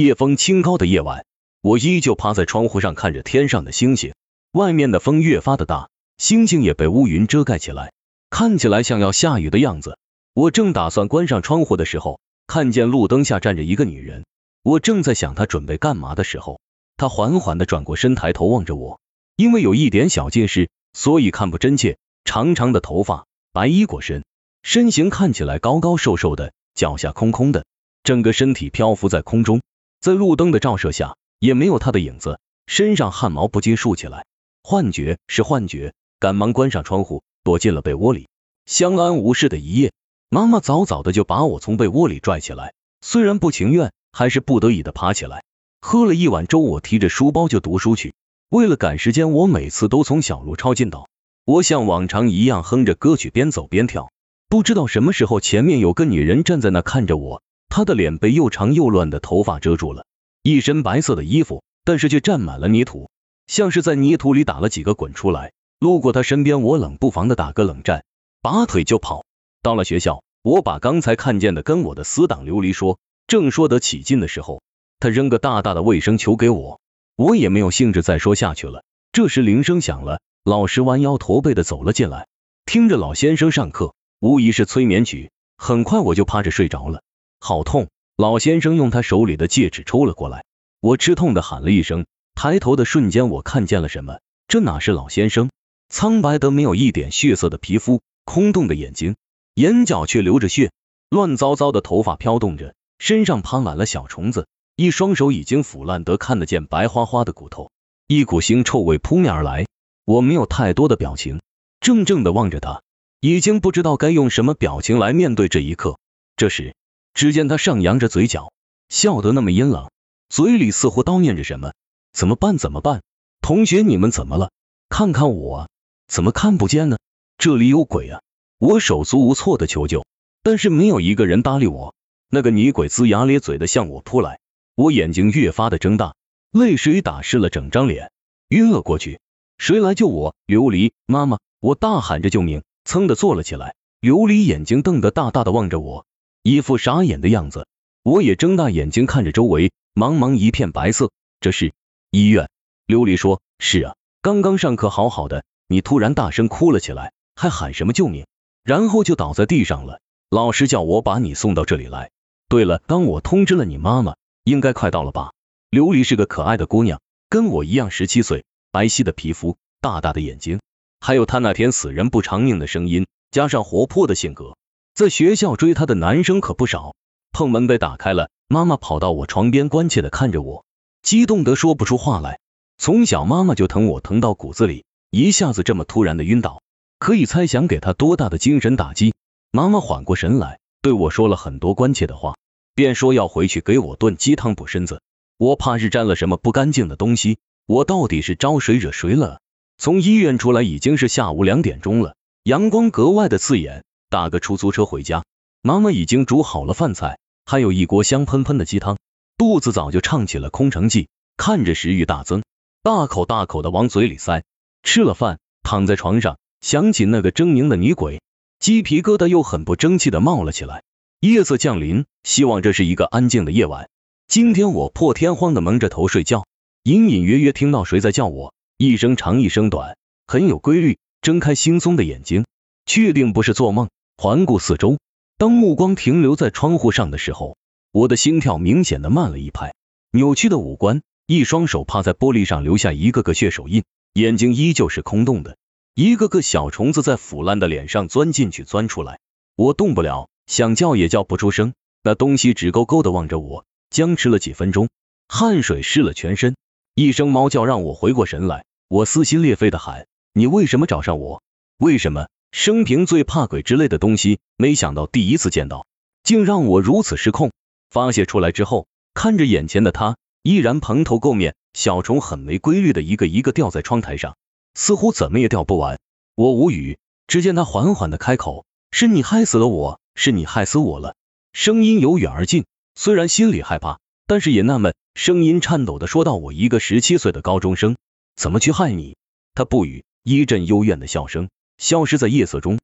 夜风清高的夜晚，我依旧趴在窗户上看着天上的星星。外面的风越发的大，星星也被乌云遮盖起来，看起来像要下雨的样子。我正打算关上窗户的时候，看见路灯下站着一个女人。我正在想她准备干嘛的时候，她缓缓的转过身，抬头望着我。因为有一点小近视，所以看不真切。长长的头发，白衣裹身，身形看起来高高瘦瘦的，脚下空空的，整个身体漂浮在空中，在路灯的照射下，也没有他的影子。身上汗毛不禁竖起来。幻觉是幻觉，赶忙关上窗户，躲进了被窝里，相安无事的一夜。妈妈早早的就把我从被窝里拽起来，虽然不情愿，还是不得已的爬起来。喝了一碗粥，我提着书包就读书去。为了赶时间，我每次都从小路抄近道。我像往常一样哼着歌曲，边走边跳。不知道什么时候，前面有个女人站在那看着我，他的脸被又长又乱的头发遮住了，一身白色的衣服，但是却沾满了泥土，像是在泥土里打了几个滚出来。路过他身边，我冷不防的打个冷战，拔腿就跑。到了学校，我把刚才看见的跟我的死党琉璃说，正说得起劲的时候，他扔个大大的卫生球给我，我也没有兴致再说下去了。这时铃声响了，老师弯腰驼背的走了进来，听着老先生上课，无疑是催眠曲。很快我就趴着睡着了，好痛！老先生用他手里的戒指抽了过来，我吃痛的喊了一声，抬头的瞬间，我看见了什么？这哪是老先生？苍白得没有一点血色的皮肤，空洞的眼睛。眼角却流着血，乱糟糟的头发飘动着，身上爬满了小虫子，一双手已经腐烂得看得见白花花的骨头，一股腥臭味扑面而来。我没有太多的表情，怔怔的望着他，已经不知道该用什么表情来面对这一刻。这时，只见他上扬着嘴角，笑得那么阴冷，嘴里似乎叨念着什么。怎么办？怎么办？同学，你们怎么了？看看我，怎么看不见呢？这里有鬼啊！我手足无措的求救，但是没有一个人搭理我。那个女鬼龇牙咧嘴的向我扑来，我眼睛越发的睁大，泪水打湿了整张脸，晕了过去。谁来救我？琉璃妈妈！我大喊着救命，噌的坐了起来。琉璃眼睛瞪得大大的望着我，一副傻眼的样子。我也睁大眼睛看着周围，茫茫一片白色。这是医院。琉璃说：“是啊，刚刚上课好好的，你突然大声哭了起来，还喊什么救命？”然后就倒在地上了。老师叫我把你送到这里来。对了，当我通知了你妈妈，应该快到了吧？琉璃是个可爱的姑娘，跟我一样十七岁，白皙的皮肤，大大的眼睛，还有她那天死人不偿命的声音，加上活泼的性格，在学校追她的男生可不少。碰门被打开了，妈妈跑到我床边，关切的看着我，激动得说不出话来。从小妈妈就疼我，疼到骨子里，一下子这么突然的晕倒。可以猜想给她多大的精神打击。妈妈缓过神来，对我说了很多关切的话，便说要回去给我炖鸡汤补身子。我怕是沾了什么不干净的东西。我到底是招谁惹谁了？从医院出来已经是下午两点钟了，阳光格外的刺眼。打个出租车回家，妈妈已经煮好了饭菜，还有一锅香喷喷的鸡汤，肚子早就唱起了空城计，看着食欲大增，大口大口的往嘴里塞。吃了饭，躺在床上。想起那个狰狞的女鬼，鸡皮疙瘩又很不争气的冒了起来。夜色降临，希望这是一个安静的夜晚。今天我破天荒的蒙着头睡觉，隐隐约约听到谁在叫我，一声长一声短，很有规律。睁开惺忪的眼睛，确定不是做梦，环顾四周。当目光停留在窗户上的时候，我的心跳明显的慢了一拍。扭曲的五官，一双手趴在玻璃上，留下一个个血手印，眼睛依旧是空洞的。一个个小虫子在腐烂的脸上钻进去、钻出来，我动不了，想叫也叫不出声。那东西直勾勾的望着我，僵持了几分钟，汗水湿了全身。一声猫叫让我回过神来，我撕心裂肺的喊：“你为什么找上我？为什么？生平最怕鬼之类的东西，没想到第一次见到，竟让我如此失控。”发泄出来之后，看着眼前的他，依然蓬头垢面，小虫很没规律的一个一个掉在窗台上。似乎怎么也掉不完，我无语。只见他缓缓的开口：“是你害死了我，是你害死我了。”声音由远而近，虽然心里害怕，但是也纳闷。声音颤抖的说道：“我一个十七岁的高中生，怎么去害你？”他不语，一阵幽怨的笑声消失在夜色中。